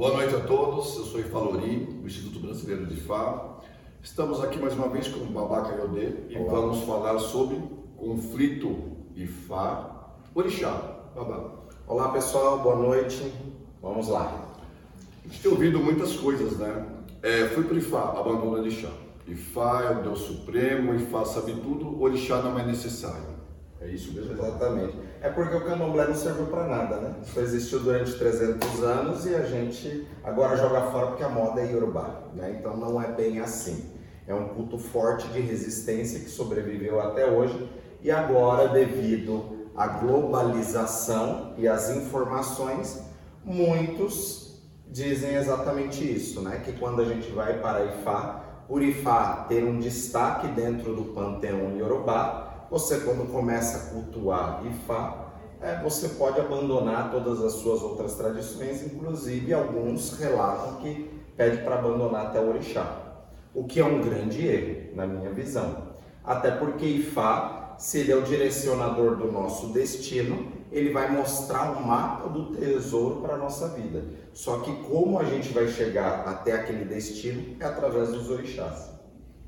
Boa noite a todos, eu sou Ifalori, do Instituto Brasileiro de Ifá. Estamos aqui mais uma vez com o Babaca Yodê e Olá. vamos falar sobre conflito Ifá Orixá. Babá. Olá pessoal, boa noite. Vamos lá. A gente tem ouvido muitas coisas, né? É, fui para Ifá, abandono Orixá. Ifá é o Deus Supremo, Ifá sabe tudo, Orixá não é necessário. É isso mesmo? Exatamente. É porque o candomblé não serviu para nada, né? Isso existiu durante 300 anos e a gente agora joga fora porque a moda é Yorubá, né? Então não é bem assim. É um culto forte de resistência que sobreviveu até hoje e agora, devido à globalização e às informações, muitos dizem exatamente isso, né? Que quando a gente vai para Ifá, por Ifá ter um destaque dentro do panteão Yorubá, você, quando começa a cultuar Ifá, é, você pode abandonar todas as suas outras tradições, inclusive alguns relatam que pede para abandonar até o orixá, o que é um grande erro, na minha visão. Até porque Ifá, se ele é o direcionador do nosso destino, ele vai mostrar o mapa do tesouro para a nossa vida. Só que como a gente vai chegar até aquele destino é através dos orixás.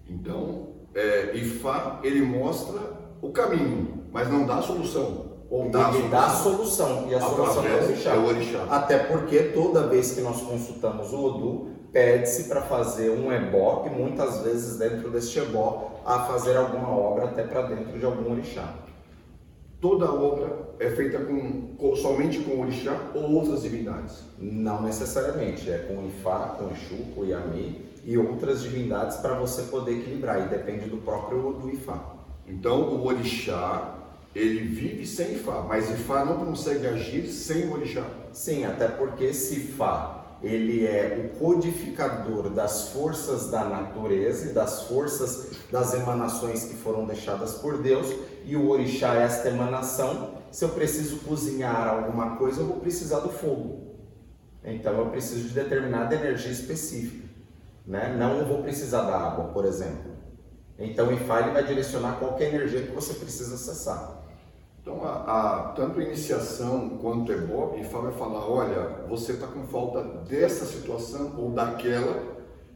Então, é, Ifá, ele mostra o caminho, mas não dá a solução. Ou dá Ele dá a solução. E a solução é o, orixá. é o orixá. Até porque toda vez que nós consultamos o Odu, pede-se para fazer um ebó, e muitas vezes dentro deste ebó, a fazer alguma obra até para dentro de algum orixá. Toda obra é feita com, com, somente com orixá ou outras divindades? Não necessariamente, é com Ifá, com Exu, com Yami e outras divindades para você poder equilibrar, e depende do próprio Odu Ifá. Então o orixá, ele vive sem Ifá, mas Ifá não consegue agir sem o orixá. Sim, até porque se Ifá ele é o codificador das forças da natureza e das forças das emanações que foram deixadas por Deus, e o orixá é esta emanação. Se eu preciso cozinhar alguma coisa, eu vou precisar do fogo. Então eu preciso de determinada energia específica, né? Não vou precisar da água, por exemplo. Então o IFA vai direcionar qualquer energia que você precisa acessar. Então, a, a, tanto a iniciação quanto o EBOB, IFA vai falar, olha, você está com falta dessa situação ou daquela,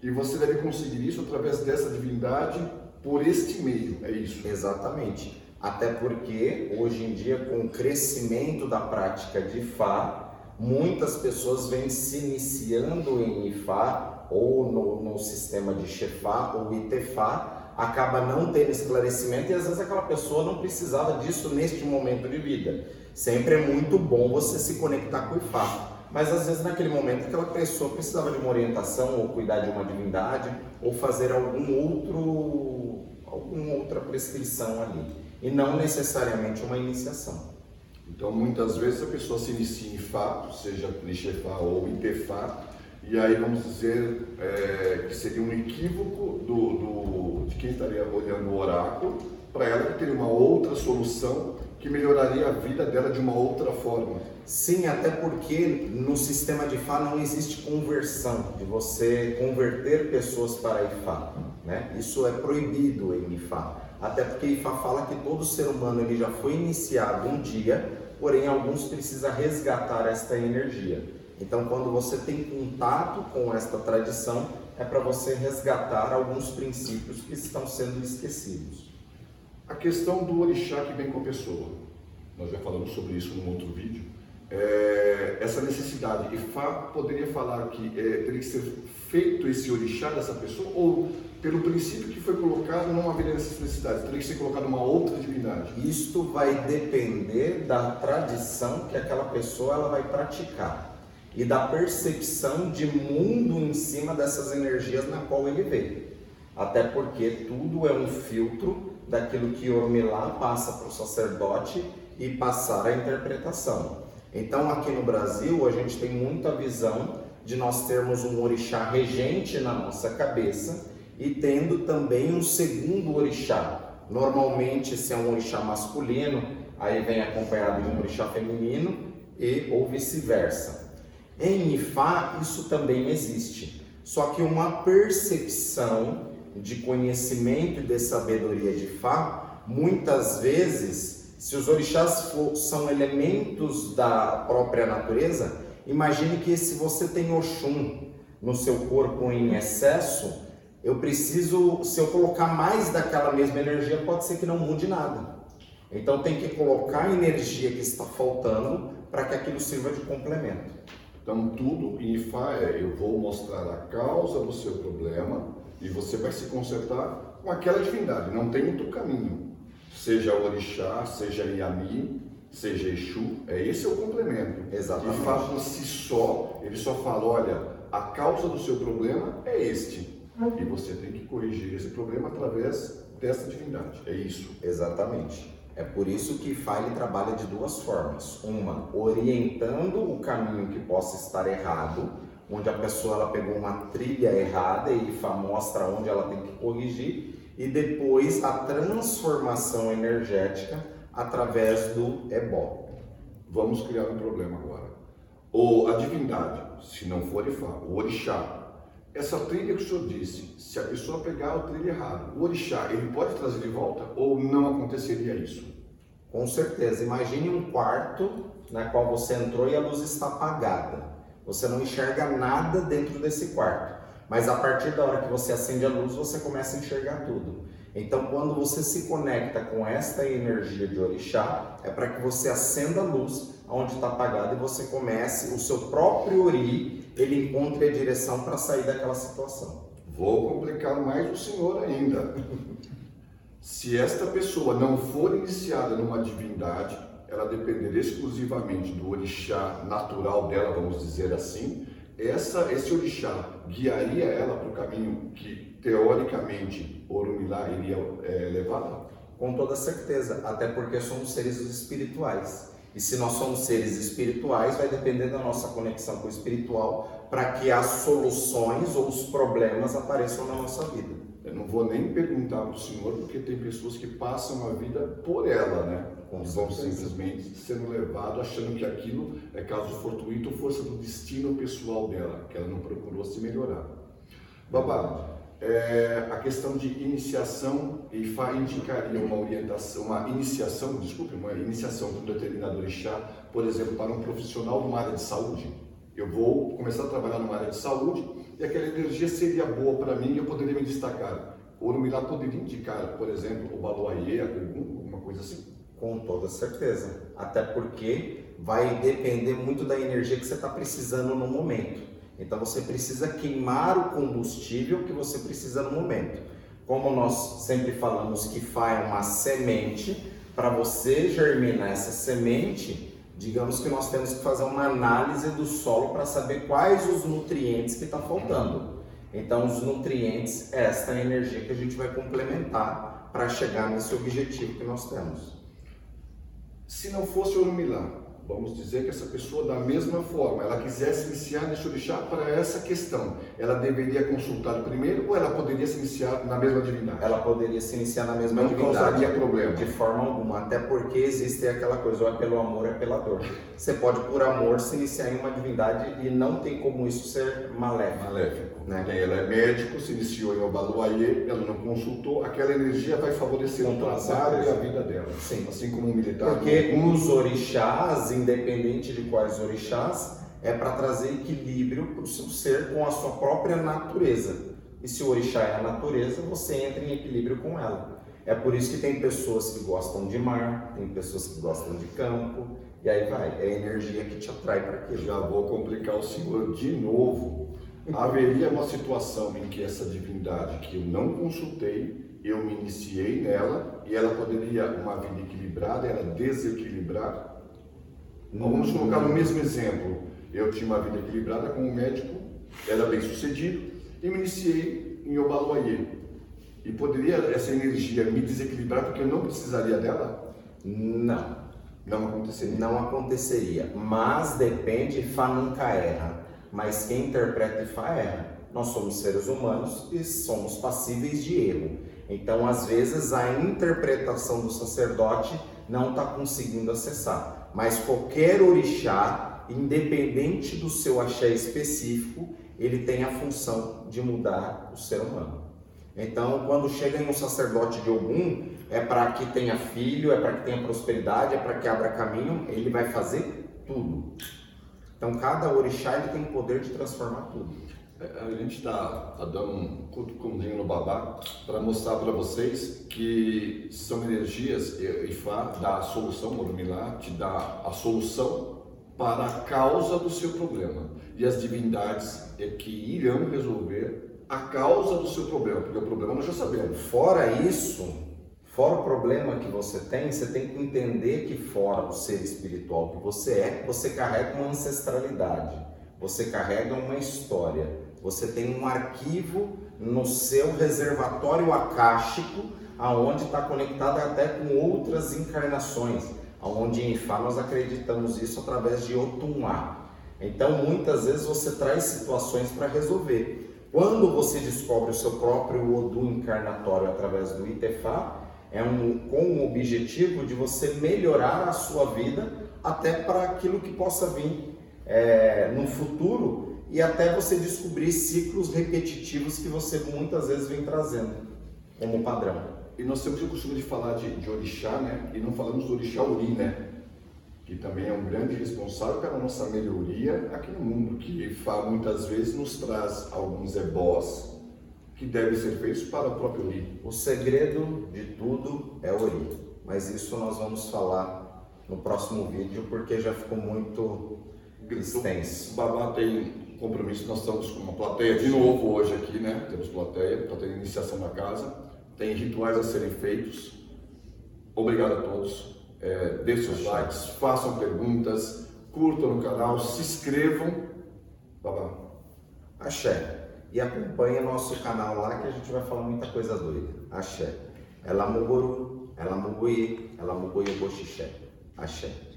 e você deve conseguir isso através dessa divindade por este meio, é isso? Exatamente. Até porque, hoje em dia, com o crescimento da prática de Ifá, muitas pessoas vêm se iniciando em Ifá, ou no, no sistema de Chefá ou Itefá, acaba não tendo esclarecimento e às vezes aquela pessoa não precisava disso neste momento de vida. Sempre é muito bom você se conectar com o Ifá, mas às vezes naquele momento aquela pessoa precisava de uma orientação ou cuidar de uma divindade ou fazer algum outro alguma outra prescrição ali e não necessariamente uma iniciação. Então muitas vezes a pessoa se inicia em Ifá, seja Clichefá ou Itefá, e aí vamos dizer é, que seria um equívoco do, do, de quem estaria olhando o oráculo para ela que teria uma outra solução que melhoraria a vida dela de uma outra forma. Sim, até porque no sistema de Ifá não existe conversão, de você converter pessoas para Ifá. Né? Isso é proibido em Ifá. Até porque Ifá fala que todo ser humano ele já foi iniciado um dia, porém alguns precisam resgatar esta energia. Então, quando você tem contato com esta tradição, é para você resgatar alguns princípios que estão sendo esquecidos. A questão do orixá que vem com a pessoa, nós já falamos sobre isso num outro vídeo. É, essa necessidade, e Fá poderia falar que é, teria que ser feito esse orixá dessa pessoa, ou pelo princípio que foi colocado, não haveria necessidade, teria que ser colocado uma outra divindade? Isto vai depender da tradição que aquela pessoa ela vai praticar e da percepção de mundo em cima dessas energias na qual ele vê. Até porque tudo é um filtro daquilo que Oromilá passa para o sacerdote e passar a interpretação. Então, aqui no Brasil, a gente tem muita visão de nós termos um orixá regente na nossa cabeça e tendo também um segundo orixá. Normalmente, se é um orixá masculino, aí vem acompanhado de um orixá feminino e ou vice-versa. Em Ifá, isso também existe, só que uma percepção de conhecimento e de sabedoria de Ifá, muitas vezes, se os orixás for, são elementos da própria natureza, Imagine que se você tem Oxum no seu corpo em excesso, eu preciso, se eu colocar mais daquela mesma energia, pode ser que não mude nada. Então tem que colocar a energia que está faltando para que aquilo sirva de complemento. Então tudo em Ifá é eu vou mostrar a causa do seu problema e você vai se consertar com aquela divindade. Não tem outro caminho. Seja Orixá, seja Yami, seja Exu, é esse é o complemento. Exatamente. Ifá por si só, ele só fala, olha, a causa do seu problema é este. E você tem que corrigir esse problema através dessa divindade. É isso. Exatamente. É por isso que File trabalha de duas formas. Uma, orientando o caminho que possa estar errado, onde a pessoa ela pegou uma trilha errada e mostra onde ela tem que corrigir, e depois a transformação energética através do ebó. Vamos criar um problema agora. Ou a divindade, se não for Ifá, o orixá. Essa trilha que o senhor disse, se a pessoa pegar o trilho errado, o orixá, ele pode trazer de volta ou não aconteceria isso? Com certeza. Imagine um quarto na qual você entrou e a luz está apagada. Você não enxerga nada dentro desse quarto. Mas a partir da hora que você acende a luz, você começa a enxergar tudo. Então, quando você se conecta com esta energia de orixá, é para que você acenda a luz onde está apagado e você comece o seu próprio ori, ele encontre a direção para sair daquela situação. Vou complicar mais o senhor ainda. Se esta pessoa não for iniciada numa divindade, ela depender exclusivamente do orixá natural dela, vamos dizer assim, essa, esse orixá guiaria ela para o caminho que, teoricamente, Orumilá iria é, levá-la? Com toda certeza, até porque somos seres espirituais. E se nós somos seres espirituais, vai depender da nossa conexão com o espiritual para que as soluções ou os problemas apareçam na nossa vida. Eu não vou nem perguntar para o senhor, porque tem pessoas que passam a vida por ela, né? Com e vão simplesmente sendo levados achando que aquilo é caso fortuito ou força do destino pessoal dela, que ela não procurou se melhorar. Babá, é, a questão de iniciação, IFA indicaria uma orientação, uma iniciação, desculpe, uma iniciação para um determinado orixá, por exemplo, para um profissional numa área de saúde. Eu vou começar a trabalhar numa área de saúde e aquela energia seria boa para mim e eu poderia me destacar. O Orumilá poderia indicar, por exemplo, o Baloaiê, alguma coisa assim. Com toda certeza. Até porque vai depender muito da energia que você está precisando no momento. Então você precisa queimar o combustível que você precisa no momento. Como nós sempre falamos que é uma semente, para você germinar essa semente, digamos que nós temos que fazer uma análise do solo para saber quais os nutrientes que está faltando. Então os nutrientes é esta energia que a gente vai complementar para chegar nesse objetivo que nós temos. Se não fosse Orumilá, vamos dizer que essa pessoa, da mesma forma, ela quisesse iniciar nesse orixá para essa questão, ela deveria consultar primeiro ou ela poderia se iniciar na mesma divindade? Ela poderia se iniciar na mesma Não divindade. causaria problema. De forma alguma, até porque existe aquela coisa, ou é pelo amor, é pela dor. Você pode, por amor, se iniciar em uma divindade e não tem como isso ser maléfico. Maléfico. Né? Né? Ela é médico, se iniciou em Obaluayê, ela não consultou, aquela energia vai favorecer o trabalho e a vida dela. Sim. Assim como um militar. Porque os orixás, independente de quais orixás, é para trazer equilíbrio para o seu ser com a sua própria natureza. E se o orixá é a natureza, você entra em equilíbrio com ela. É por isso que tem pessoas que gostam de mar, tem pessoas que gostam de campo, e aí vai, é a energia que te atrai para aquilo. Já vou complicar o senhor de novo. Haveria uma situação em que essa divindade que eu não consultei, eu me iniciei nela e ela poderia, uma vida equilibrada, ela desequilibrar? Então, vamos colocar no mesmo exemplo. Eu tinha uma vida equilibrada com um médico, era bem sucedido, e me iniciei em Obaluayê. E poderia essa energia me desequilibrar porque eu não precisaria dela? Não, Não aconteceria. não aconteceria. Mas depende, Fá nunca erra. Mas quem interpreta e Fá erra. Nós somos seres humanos e somos passíveis de erro. Então, às vezes, a interpretação do sacerdote não está conseguindo acessar. Mas qualquer orixá, independente do seu axé específico, ele tem a função de mudar o ser humano. Então, quando chega em um sacerdote de algum, é para que tenha filho, é para que tenha prosperidade, é para que abra caminho, ele vai fazer tudo. Então cada orixá ele tem o poder de transformar tudo. É, A gente está tá dando um cutucãozinho no babá para mostrar para vocês que são energias, e Ifá dá a solução, Morumilá te dá a solução para a causa do seu problema. E as divindades é que irão resolver a causa do seu problema, porque o problema nós já sabemos. Fora isso, fora o problema que você tem, você tem que entender que fora o ser espiritual que você é, você carrega uma ancestralidade, você carrega uma história, você tem um arquivo no seu reservatório acástico, aonde está conectado até com outras encarnações, aonde em Ifá nós acreditamos isso através de Otumá. Então, muitas vezes você traz situações para resolver. Quando você descobre o seu próprio Odu encarnatório através do Itefá, é um, com o objetivo de você melhorar a sua vida até para aquilo que possa vir é, no futuro e até você descobrir ciclos repetitivos que você muitas vezes vem trazendo como padrão. E nós temos o costume de falar de, de orixá, né? E não falamos do orixá uri, né? Que também é um grande responsável pela nossa melhoria aqui no mundo, que muitas vezes nos traz alguns ebós que devem ser feitos para o próprio uri. O segredo de tudo é Ori, mas isso nós vamos falar no próximo vídeo porque já ficou muito extenso. O Babá tem compromisso, nós estamos com uma plateia de novo hoje aqui, né? Temos plateia, está tendo iniciação na casa, tem rituais a serem feitos. Obrigado a todos. É, Deixem seus likes, façam perguntas, curtam no canal, se inscrevam. Babá. Axé. E acompanha nosso canal lá que a gente vai falar muita coisa doida. Axé. Ela Muguru, ela Muguí, ela Muguí Boxixé. Axé.